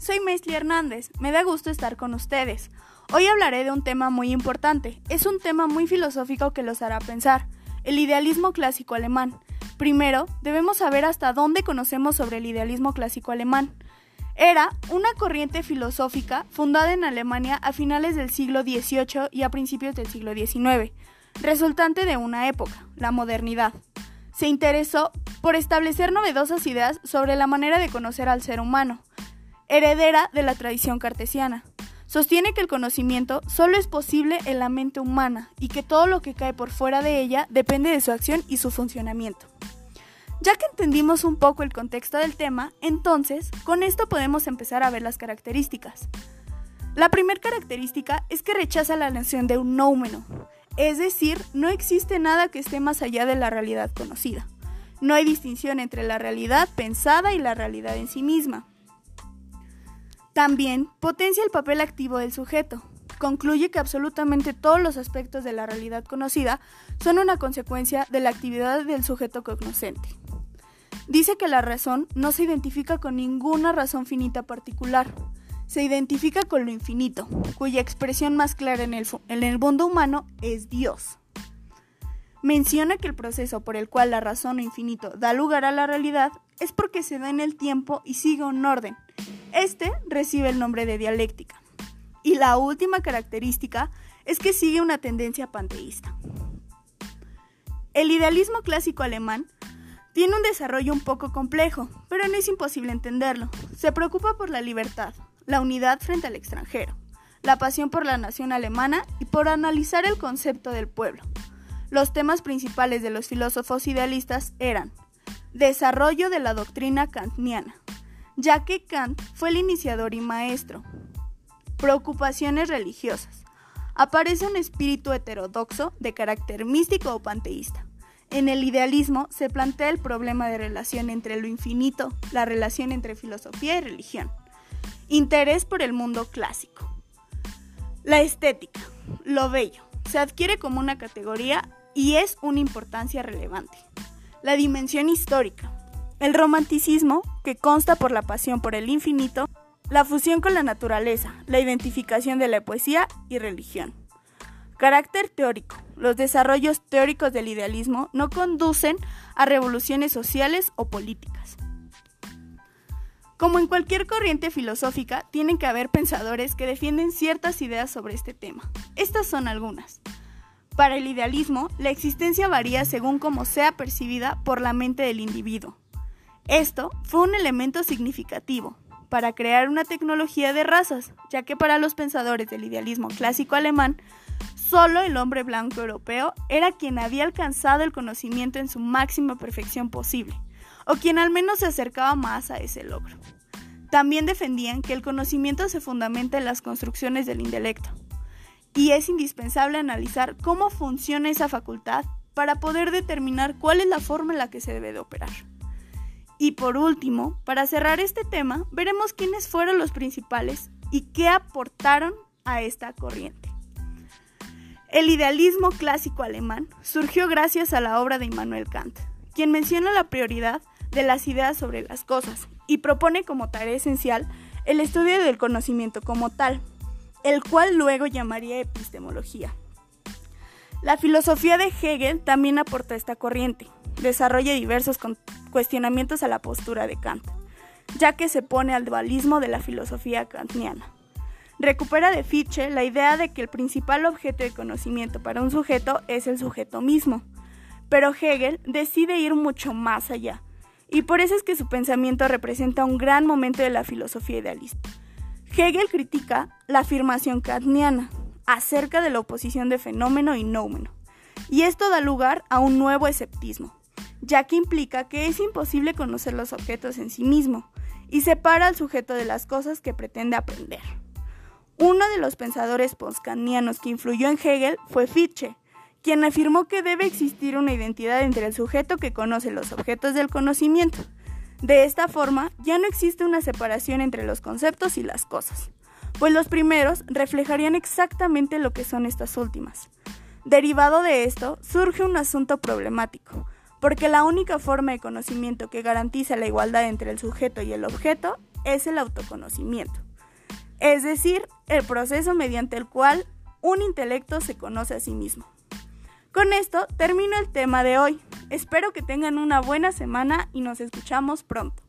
soy Mesli Hernández. Me da gusto estar con ustedes. Hoy hablaré de un tema muy importante. Es un tema muy filosófico que los hará pensar. El idealismo clásico alemán. Primero, debemos saber hasta dónde conocemos sobre el idealismo clásico alemán. Era una corriente filosófica fundada en Alemania a finales del siglo XVIII y a principios del siglo XIX, resultante de una época, la modernidad. Se interesó por establecer novedosas ideas sobre la manera de conocer al ser humano, heredera de la tradición cartesiana. Sostiene que el conocimiento solo es posible en la mente humana y que todo lo que cae por fuera de ella depende de su acción y su funcionamiento. Ya que entendimos un poco el contexto del tema, entonces con esto podemos empezar a ver las características. La primera característica es que rechaza la noción de un noumeno, es decir, no existe nada que esté más allá de la realidad conocida. No hay distinción entre la realidad pensada y la realidad en sí misma. También potencia el papel activo del sujeto. Concluye que absolutamente todos los aspectos de la realidad conocida son una consecuencia de la actividad del sujeto cognoscente. Dice que la razón no se identifica con ninguna razón finita particular, se identifica con lo infinito, cuya expresión más clara en el, en el mundo humano es Dios. Menciona que el proceso por el cual la razón infinito da lugar a la realidad es porque se da en el tiempo y sigue un orden. Este recibe el nombre de dialéctica. Y la última característica es que sigue una tendencia panteísta. El idealismo clásico alemán tiene un desarrollo un poco complejo, pero no es imposible entenderlo. Se preocupa por la libertad, la unidad frente al extranjero, la pasión por la nación alemana y por analizar el concepto del pueblo. Los temas principales de los filósofos idealistas eran desarrollo de la doctrina kantiana, ya que Kant fue el iniciador y maestro, preocupaciones religiosas, aparece un espíritu heterodoxo de carácter místico o panteísta. En el idealismo se plantea el problema de relación entre lo infinito, la relación entre filosofía y religión. Interés por el mundo clásico. La estética, lo bello, se adquiere como una categoría y es una importancia relevante. La dimensión histórica. El romanticismo, que consta por la pasión por el infinito, la fusión con la naturaleza, la identificación de la poesía y religión. Carácter teórico. Los desarrollos teóricos del idealismo no conducen a revoluciones sociales o políticas. Como en cualquier corriente filosófica, tienen que haber pensadores que defienden ciertas ideas sobre este tema. Estas son algunas. Para el idealismo, la existencia varía según cómo sea percibida por la mente del individuo. Esto fue un elemento significativo para crear una tecnología de razas, ya que para los pensadores del idealismo clásico alemán, solo el hombre blanco europeo era quien había alcanzado el conocimiento en su máxima perfección posible, o quien al menos se acercaba más a ese logro. También defendían que el conocimiento se fundamenta en las construcciones del intelecto, y es indispensable analizar cómo funciona esa facultad para poder determinar cuál es la forma en la que se debe de operar. Y por último, para cerrar este tema, veremos quiénes fueron los principales y qué aportaron a esta corriente. El idealismo clásico alemán surgió gracias a la obra de Immanuel Kant, quien menciona la prioridad de las ideas sobre las cosas y propone como tarea esencial el estudio del conocimiento como tal, el cual luego llamaría epistemología. La filosofía de Hegel también aporta esta corriente, desarrolla diversos cuestionamientos a la postura de Kant, ya que se pone al dualismo de la filosofía kantiana. Recupera de Fichte la idea de que el principal objeto de conocimiento para un sujeto es el sujeto mismo, pero Hegel decide ir mucho más allá, y por eso es que su pensamiento representa un gran momento de la filosofía idealista. Hegel critica la afirmación kantiana acerca de la oposición de fenómeno y noumeno, y esto da lugar a un nuevo esceptismo, ya que implica que es imposible conocer los objetos en sí mismo y separa al sujeto de las cosas que pretende aprender. Uno de los pensadores postkantianos que influyó en Hegel fue Fichte, quien afirmó que debe existir una identidad entre el sujeto que conoce los objetos del conocimiento de esta forma, ya no existe una separación entre los conceptos y las cosas, pues los primeros reflejarían exactamente lo que son estas últimas. Derivado de esto, surge un asunto problemático, porque la única forma de conocimiento que garantiza la igualdad entre el sujeto y el objeto es el autoconocimiento, es decir, el proceso mediante el cual un intelecto se conoce a sí mismo. Con esto termino el tema de hoy. Espero que tengan una buena semana y nos escuchamos pronto.